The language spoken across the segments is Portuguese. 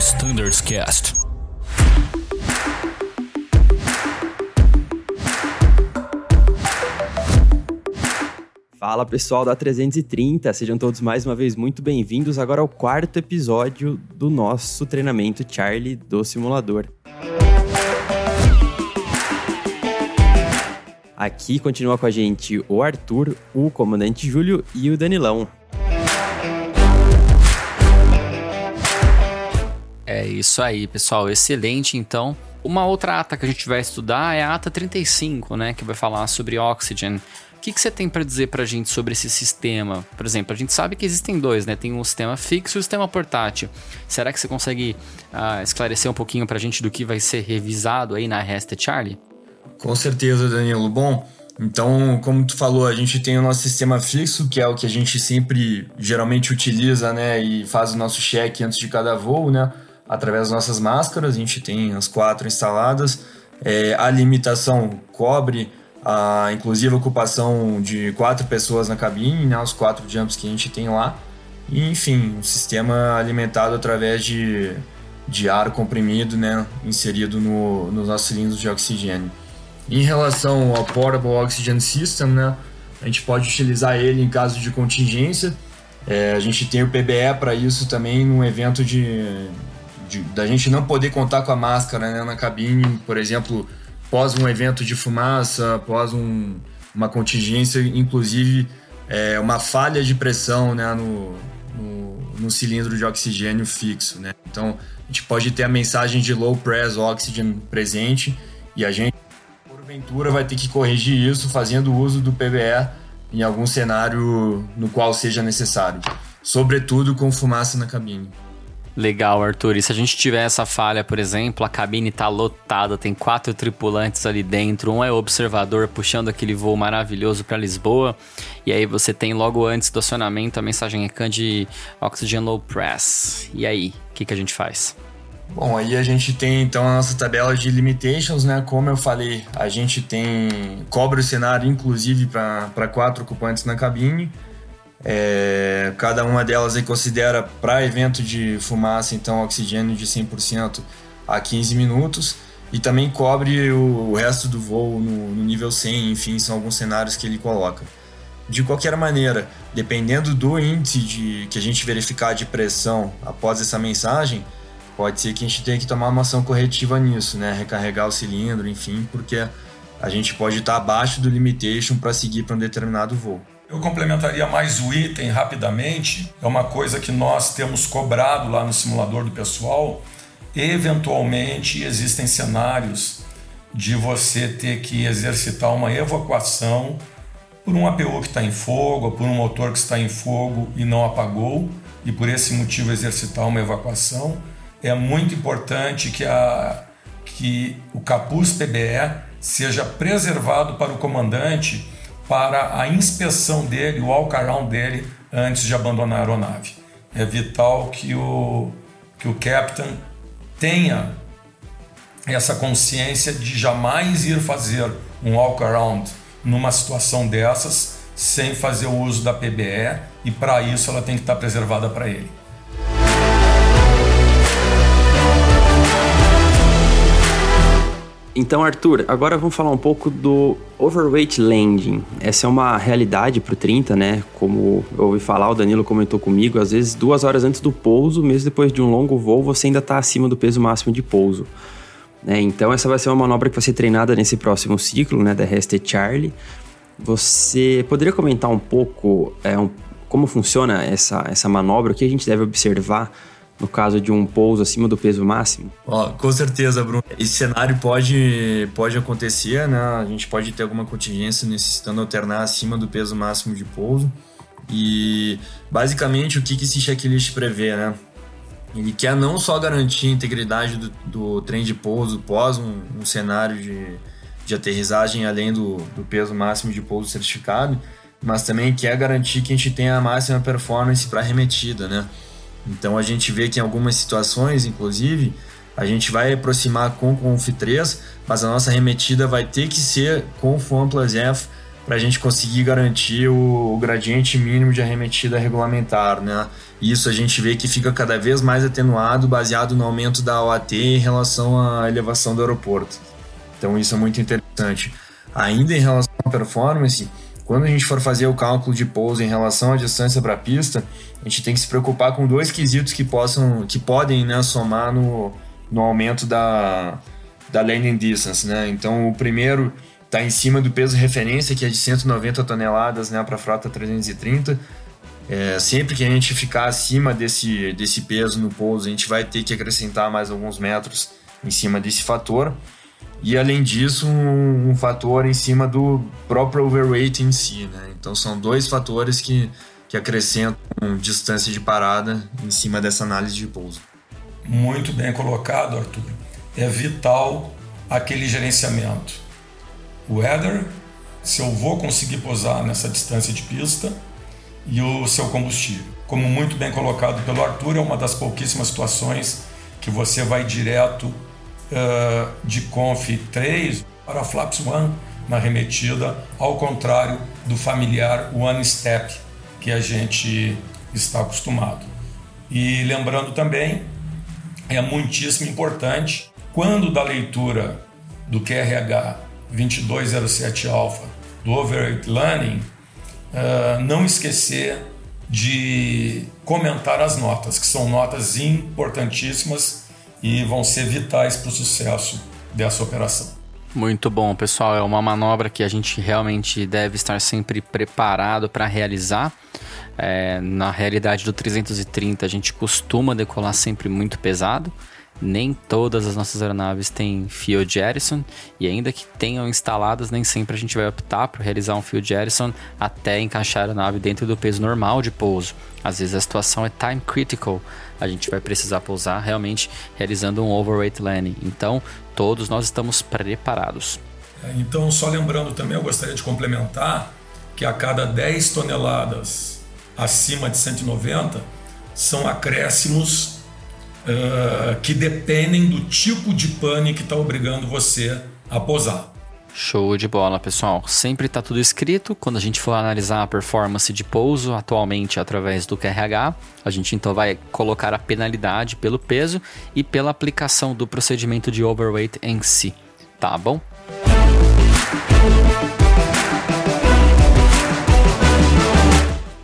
Standards Cast. Fala pessoal da 330, sejam todos mais uma vez muito bem-vindos agora ao quarto episódio do nosso treinamento Charlie do simulador. Aqui continua com a gente o Arthur, o comandante Júlio e o Danilão. É isso aí, pessoal. Excelente, então. Uma outra ata que a gente vai estudar é a ata 35, né? Que vai falar sobre Oxygen. O que, que você tem para dizer para a gente sobre esse sistema? Por exemplo, a gente sabe que existem dois, né? Tem um sistema fixo e o um sistema portátil. Será que você consegue uh, esclarecer um pouquinho para a gente do que vai ser revisado aí na Resta Charlie? Com certeza, Danilo. Bom, então, como tu falou, a gente tem o nosso sistema fixo, que é o que a gente sempre geralmente utiliza, né, e faz o nosso check antes de cada voo, né, através das nossas máscaras. A gente tem as quatro instaladas. É, a limitação cobre a inclusive a ocupação de quatro pessoas na cabine, né, os quatro jumps que a gente tem lá. E, enfim, um sistema alimentado através de, de ar comprimido, né, inserido no, nos nossos cilindros de oxigênio. Em relação ao Portable Oxygen System, né, a gente pode utilizar ele em caso de contingência. É, a gente tem o PBE para isso também num evento de, de, da gente não poder contar com a máscara né, na cabine, por exemplo, pós um evento de fumaça, após um, uma contingência, inclusive é, uma falha de pressão né, no, no, no, cilindro de oxigênio fixo. Né? Então a gente pode ter a mensagem de low press oxygen presente e a gente porventura vai ter que corrigir isso fazendo uso do PBE em algum cenário no qual seja necessário, sobretudo com fumaça na cabine. Legal, Arthur. E se a gente tiver essa falha, por exemplo, a cabine está lotada, tem quatro tripulantes ali dentro, um é observador puxando aquele voo maravilhoso para Lisboa, e aí você tem logo antes do acionamento a mensagem ECAN de Oxygen Low Press. E aí, o que, que a gente faz? Bom, aí a gente tem então a nossa tabela de limitations, né? Como eu falei, a gente tem cobre o cenário inclusive para quatro ocupantes na cabine. É, cada uma delas aí considera para evento de fumaça, então oxigênio de 100% a 15 minutos e também cobre o, o resto do voo no, no, nível 100, enfim, são alguns cenários que ele coloca. De qualquer maneira, dependendo do índice de, que a gente verificar de pressão após essa mensagem, pode ser que a gente tenha que tomar uma ação corretiva nisso, né? Recarregar o cilindro, enfim, porque a gente pode estar abaixo do limitation para seguir para um determinado voo. Eu complementaria mais o item rapidamente. É uma coisa que nós temos cobrado lá no simulador do pessoal. Eventualmente existem cenários de você ter que exercitar uma evacuação por um APU que está em fogo, ou por um motor que está em fogo e não apagou, e por esse motivo exercitar uma evacuação é muito importante que, a, que o capuz PBE seja preservado para o comandante para a inspeção dele, o walk-around dele, antes de abandonar a aeronave. É vital que o, que o captain tenha essa consciência de jamais ir fazer um walk-around numa situação dessas sem fazer o uso da PBE e para isso ela tem que estar preservada para ele. Então, Arthur, agora vamos falar um pouco do overweight landing. Essa é uma realidade para o 30, né? Como eu ouvi falar, o Danilo comentou comigo, às vezes duas horas antes do pouso, mesmo depois de um longo voo, você ainda está acima do peso máximo de pouso. Né? Então, essa vai ser uma manobra que vai ser treinada nesse próximo ciclo, né? Da Rested Charlie. Você poderia comentar um pouco é, um, como funciona essa, essa manobra, o que a gente deve observar no caso de um pouso acima do peso máximo? Ó, com certeza, Bruno. Esse cenário pode, pode acontecer, né? A gente pode ter alguma contingência necessitando alternar acima do peso máximo de pouso. E basicamente o que, que esse checklist prevê, né? Ele quer não só garantir a integridade do, do trem de pouso pós um, um cenário de, de aterrissagem além do, do peso máximo de pouso certificado, mas também quer garantir que a gente tenha a máxima performance para arremetida, né? Então a gente vê que em algumas situações, inclusive, a gente vai aproximar com o Conf 3, mas a nossa remetida vai ter que ser com o F para a gente conseguir garantir o, o, gradiente mínimo de arremetida regulamentar, né? Isso a gente vê que fica cada vez mais atenuado baseado no aumento da OAT em relação à elevação do aeroporto. Então isso é muito interessante. Ainda em relação à performance, quando a gente for fazer o cálculo de pouso em relação à distância para a pista, a gente tem que se preocupar com dois quesitos que possam, que podem, né, somar no, no aumento da, da landing distance, né? Então o primeiro está em cima do peso referência, que é de 190 toneladas, né, para a frota 330. É, sempre que a gente ficar acima desse, desse peso no pouso, a gente vai ter que acrescentar mais alguns metros em cima desse fator. E além disso, um, um, fator em cima do próprio overweight em si, né? Então são dois fatores que, que acrescentam distância de parada em cima dessa análise de pouso. Muito bem colocado, Arthur. É vital aquele gerenciamento. O weather, se eu vou conseguir pousar nessa distância de pista, e o seu combustível. Como muito bem colocado pelo Arthur, é uma das pouquíssimas situações que você vai direto uh, de Conf 3 para Flaps 1 na remetida, ao contrário do familiar One Step que a gente está acostumado. E lembrando também, é muitíssimo importante, quando da leitura do QRH 2207 alfa do Overweight Learning, uh, não esquecer de comentar as notas, que são notas importantíssimas e vão ser vitais para o sucesso dessa operação. Muito bom, pessoal. É uma manobra que a gente realmente deve estar sempre preparado para realizar. É, na realidade do 330, a gente costuma decolar sempre muito pesado. Nem todas as nossas aeronaves têm fio Jerison e ainda que tenham instaladas, nem sempre a gente vai optar por realizar um fio Jerison até encaixar a nave dentro do peso normal de pouso. Às vezes a situação é time critical, a gente vai precisar pousar realmente realizando um overweight landing. Então, todos nós estamos preparados. É, então, só lembrando também, eu gostaria de complementar que a cada 10 toneladas acima de 190 são acréscimos uh, que dependem do tipo de pane que está obrigando você a posar. Show de bola, pessoal. Sempre está tudo escrito. Quando a gente for analisar a performance de pouso atualmente através do QRH, a gente então vai colocar a penalidade pelo peso e pela aplicação do procedimento de overweight em si. Tá bom?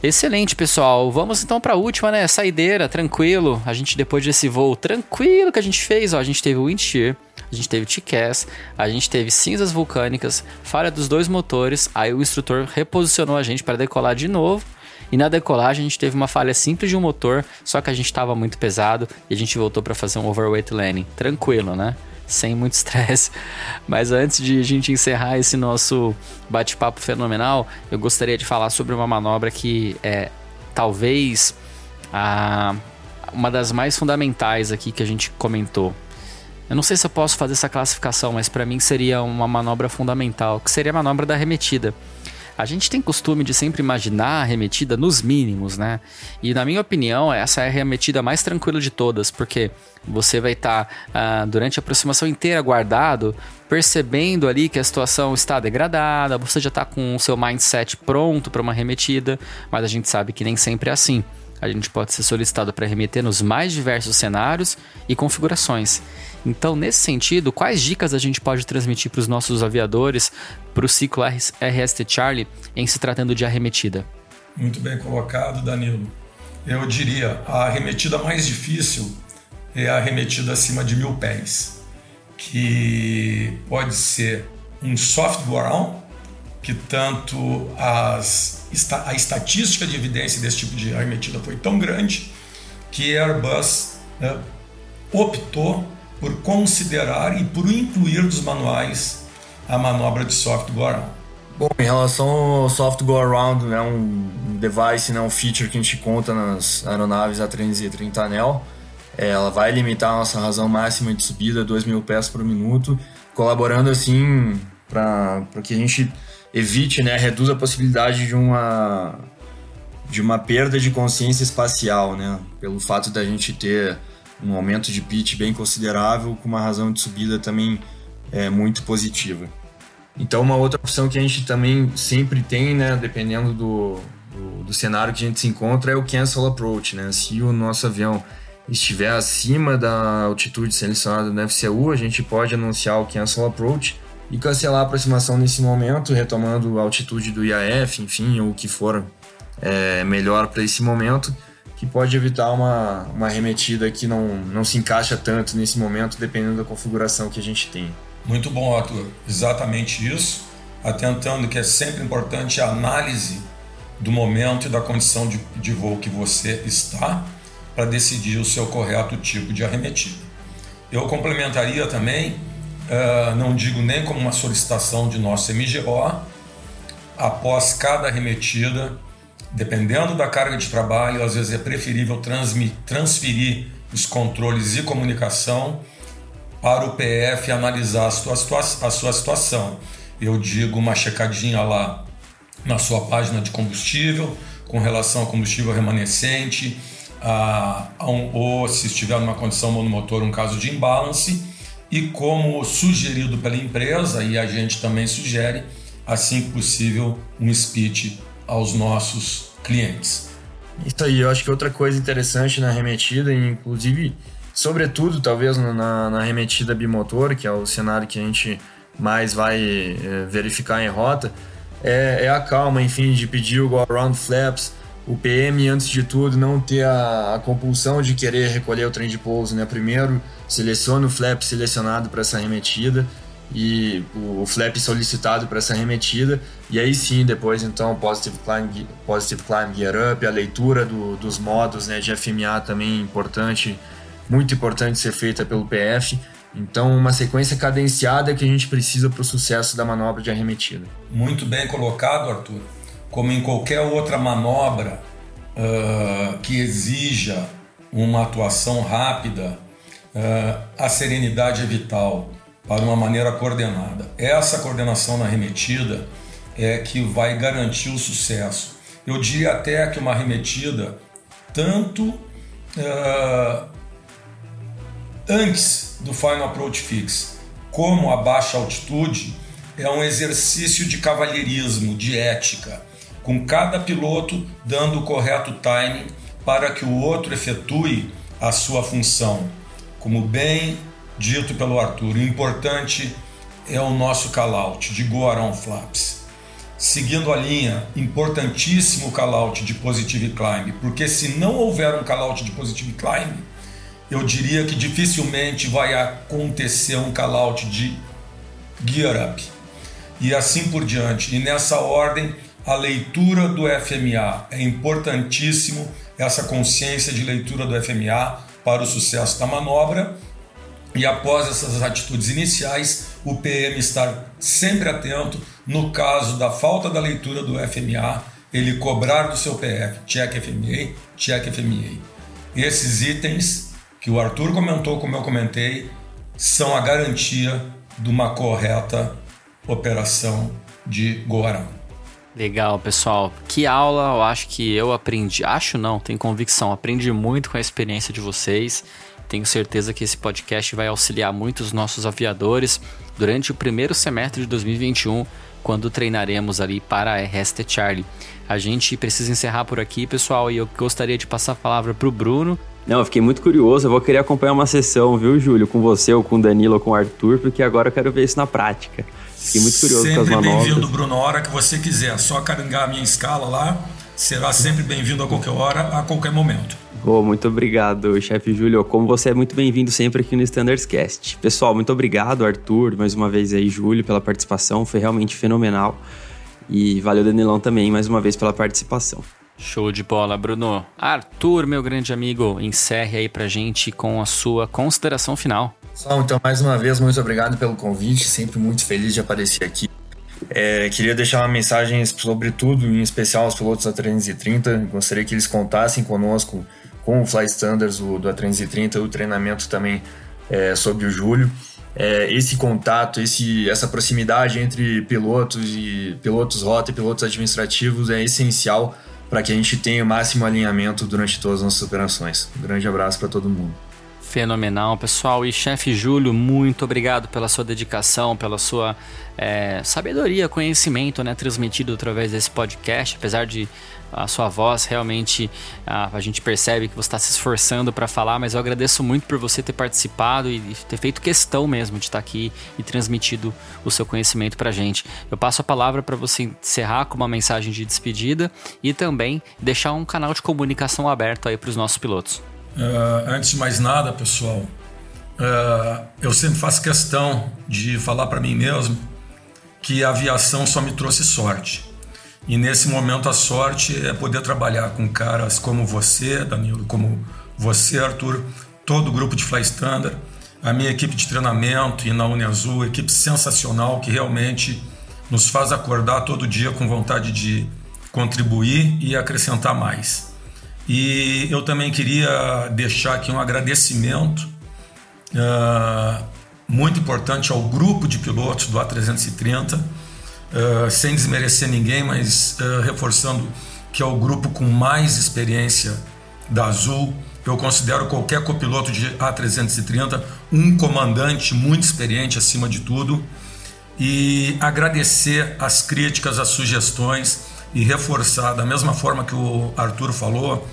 Excelente, pessoal. Vamos então para a última, né? Saideira, tranquilo. A gente depois desse voo tranquilo que a gente fez, ó, a gente teve o wind shear, a gente teve TCAS, a gente teve cinzas vulcânicas, falha dos dois motores, aí o instrutor reposicionou a gente para decolar de novo. E na decolagem a gente teve uma falha simples de um motor, só que a gente estava muito pesado e a gente voltou para fazer um overweight landing. Tranquilo, né? Sem muito estresse. Mas antes de a gente encerrar esse nosso bate-papo fenomenal, eu gostaria de falar sobre uma manobra que é talvez a, uma das mais fundamentais aqui que a gente comentou. Eu não sei se eu posso fazer essa classificação, mas para mim seria uma manobra fundamental, que seria a manobra da remetida. A gente tem costume de sempre imaginar a remetida nos mínimos, né? E na minha opinião, essa é a remetida mais tranquila de todas, porque você vai estar tá, ah, durante a aproximação inteira guardado, percebendo ali que a situação está degradada, você já está com o seu mindset pronto para uma remetida, mas a gente sabe que nem sempre é assim. A gente pode ser solicitado para remeter nos mais diversos cenários e configurações. Então, nesse sentido, quais dicas a gente pode transmitir para os nossos aviadores para o ciclo RST Charlie em se tratando de arremetida? Muito bem colocado, Danilo. Eu diria a arremetida mais difícil é a arremetida acima de mil pés, que pode ser um soft ground, que tanto as, a estatística de evidência desse tipo de arremetida foi tão grande que a Airbus né, optou por considerar e por incluir dos manuais a manobra de soft go around. Bom, em relação ao soft go around, né, um device, né, um feature que a gente conta nas aeronaves A330 anel, é, ela vai limitar a nossa razão máxima de subida a 2 mil pés por minuto, colaborando assim para que a gente evite, né, reduza a possibilidade de uma de uma perda de consciência espacial, né, pelo fato da gente ter um aumento de pitch bem considerável, com uma razão de subida também é, muito positiva. Então, uma outra opção que a gente também sempre tem, né, dependendo do, do, do cenário que a gente se encontra, é o cancel approach, né? Se o nosso avião estiver acima da altitude selecionada no FCU, a gente pode anunciar o cancel approach e cancelar a aproximação nesse momento, retomando a altitude do IAF, enfim, ou o que for é, melhor para esse momento, que pode evitar uma, uma arremetida que não, não se encaixa tanto nesse momento, dependendo da configuração que a gente tem. Muito bom, Arthur. Exatamente isso. Atentando que é sempre importante a análise do momento e da condição de, de voo que você está para decidir o seu correto tipo de arremetida. Eu complementaria também, uh, não digo nem como uma solicitação de nosso MGO, após cada arremetida, dependendo da carga de trabalho, às vezes é preferível transferir os controles e comunicação para o PF analisar a sua, a sua situação. Eu digo uma checadinha lá na sua página de combustível, com relação ao combustível remanescente, a, a um, ou se estiver numa condição monomotor, um caso de imbalance, e como sugerido pela empresa, e a gente também sugere, assim que possível, um speech aos nossos clientes. Isso aí, eu acho que outra coisa interessante na remetida, inclusive, sobretudo talvez na, na remetida bimotor, que é o cenário que a gente mais vai é, verificar em rota, é, é, a calma, enfim, de pedir o go-around flaps, o PM, antes de tudo, não ter a, a, compulsão de querer recolher o trem de pouso, né? Primeiro, seleciona o flap selecionado para essa remetida e o, flap solicitado para essa remetida, e aí sim, depois, então, positive climb, positive climb gear up, a leitura do, dos modos né, de FMA também importante, muito importante ser feita pelo PF, então, uma sequência cadenciada que a gente precisa para o sucesso da manobra de arremetida. Muito bem colocado, Arthur. Como em qualquer outra manobra uh, que exija uma atuação rápida, uh, a serenidade é vital para uma maneira coordenada. Essa coordenação na arremetida é que vai garantir o sucesso. Eu diria até que uma arremetida, tanto uh, antes do Final Approach Fix, como a baixa altitude, é um exercício de cavalheirismo, de ética, com cada piloto dando o correto timing para que o outro efetue a sua função. Como bem dito pelo Arthur, o importante é o nosso call-out de around flaps. Seguindo a linha, importantíssimo call-out de positive climb, porque se não houver um call-out de positive climb, eu diria que dificilmente vai acontecer um call-out de gear up. E assim por diante. E nessa ordem, a leitura do FMA é importantíssimo, essa consciência de leitura do FMA para o sucesso da manobra. E após essas atitudes iniciais, o PM estar sempre atento. No caso da falta da leitura do FMA, ele cobrar do seu PF, check FMA, check FMA. Esses itens que o Arthur comentou, como eu comentei, são a garantia de uma correta operação de Goarão. Legal, pessoal. Que aula eu acho que eu aprendi. Acho não, tenho convicção. Aprendi muito com a experiência de vocês. Tenho certeza que esse podcast vai auxiliar muitos nossos aviadores durante o primeiro semestre de 2021, quando treinaremos ali para a RST Charlie. A gente precisa encerrar por aqui, pessoal, e eu gostaria de passar a palavra para o Bruno não, eu fiquei muito curioso. Eu vou querer acompanhar uma sessão, viu, Júlio? Com você, ou com o Danilo, ou com o Arthur, porque agora eu quero ver isso na prática. Fiquei muito curioso sempre com as manobras. Sempre bem-vindo, Bruno, a hora que você quiser. Só caringar a minha escala lá. Será sempre bem-vindo a qualquer hora, a qualquer momento. Oh, muito obrigado, chefe Júlio. Como você é muito bem-vindo sempre aqui no Standards Cast. Pessoal, muito obrigado, Arthur, mais uma vez aí, Júlio, pela participação. Foi realmente fenomenal. E valeu, Danilão, também, mais uma vez, pela participação. Show de bola, Bruno. Arthur, meu grande amigo, encerre aí pra gente com a sua consideração final. Pessoal, então mais uma vez, muito obrigado pelo convite, sempre muito feliz de aparecer aqui. É, queria deixar uma mensagem sobre tudo, em especial aos pilotos da 330. Gostaria que eles contassem conosco com o Fly Standards do, do A330, o treinamento também é, sobre o Júlio. É, esse contato, esse, essa proximidade entre pilotos e pilotos rota e pilotos administrativos é essencial para que a gente tenha o máximo alinhamento durante todas as nossas operações. Um grande abraço para todo mundo. Fenomenal, pessoal. E chefe Júlio, muito obrigado pela sua dedicação, pela sua é, sabedoria, conhecimento, né, transmitido através desse podcast. Apesar de a sua voz realmente a, a gente percebe que você está se esforçando para falar, mas eu agradeço muito por você ter participado e, ter feito questão mesmo de estar tá aqui e transmitido o seu conhecimento para a gente. Eu passo a palavra para você encerrar com uma mensagem de despedida e também deixar um canal de comunicação aberto aí para os nossos pilotos. Uh, antes de mais nada, pessoal, uh, eu sempre faço questão de falar para mim mesmo que a aviação só me trouxe sorte. E nesse momento a sorte é poder trabalhar com caras como você, Danilo, como você, Arthur, todo o grupo de Fly Standard, a minha equipe de treinamento e na Uniazul, equipe sensacional que realmente nos faz acordar todo dia com vontade de contribuir e acrescentar mais. E eu também queria deixar aqui um agradecimento uh, muito importante ao grupo de pilotos do A330 uh, sem desmerecer ninguém, mas uh, reforçando que é o grupo com mais experiência da Azul. Eu considero qualquer copiloto de A330 um comandante muito experiente acima de tudo. E agradecer as críticas, as sugestões e reforçar, da mesma forma que o Arthur falou,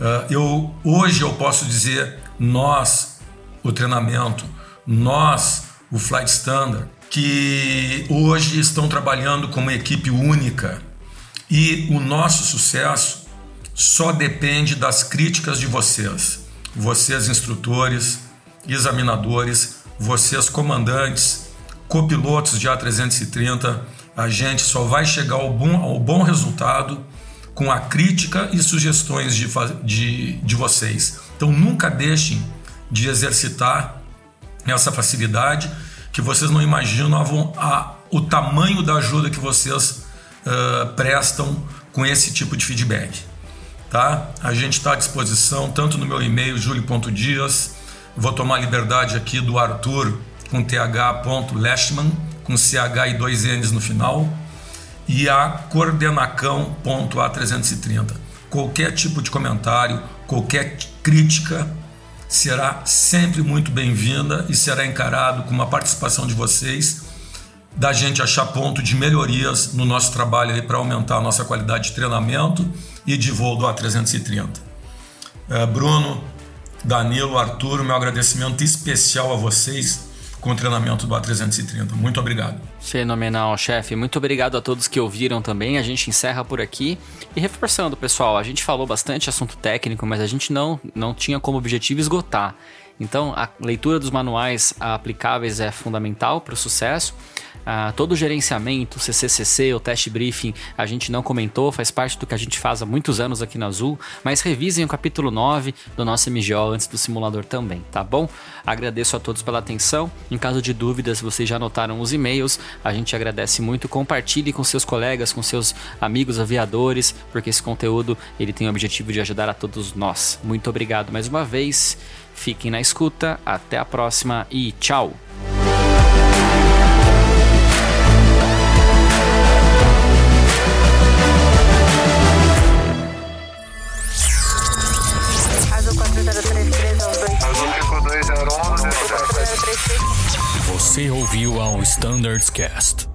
uh, eu hoje eu posso dizer nós, o treinamento, nós, o Flight Standard, que hoje estão trabalhando como equipe única. E o nosso sucesso só depende das críticas de vocês, vocês instrutores, examinadores, vocês comandantes, copilotos de A330, a gente só vai chegar ao bom, ao bom resultado com a crítica e sugestões de, de, de vocês. Então nunca deixem de exercitar essa facilidade que vocês não imaginam a, a, o tamanho da ajuda que vocês uh, prestam com esse tipo de feedback. Tá? A gente está à disposição, tanto no meu e-mail, julio.dias, vou tomar liberdade aqui do Arthur com th.leshman, com ch e dois n's no final, e a coordenacão.a330. Qualquer tipo de comentário, qualquer crítica, será sempre muito bem-vinda e será encarado com uma participação de vocês, da gente achar ponto de melhorias no nosso trabalho para aumentar a nossa qualidade de treinamento e de voo do A330. É, Bruno, Danilo, Arthur, meu agradecimento especial a vocês com o treinamento do A330. Muito obrigado. Fenomenal, chefe. Muito obrigado a todos que ouviram também. A gente encerra por aqui. E reforçando, pessoal, a gente falou bastante assunto técnico, mas a gente não, não tinha como objetivo esgotar. Então, a leitura dos manuais aplicáveis é fundamental para o sucesso. Ah, todo o gerenciamento, CCCC, o teste briefing, a gente não comentou, faz parte do que a gente faz há muitos anos aqui na Azul, mas revisem o capítulo 9 do nosso MGO antes do simulador também, tá bom? Agradeço a todos pela atenção. Em caso de dúvidas, vocês já anotaram os e-mails, a gente agradece muito. Compartilhe com seus colegas, com seus amigos aviadores, porque esse conteúdo ele tem o objetivo de ajudar a todos nós. Muito obrigado mais uma vez. Fiquem na escuta, até a próxima e tchau! Você ouviu ao Standards Cast.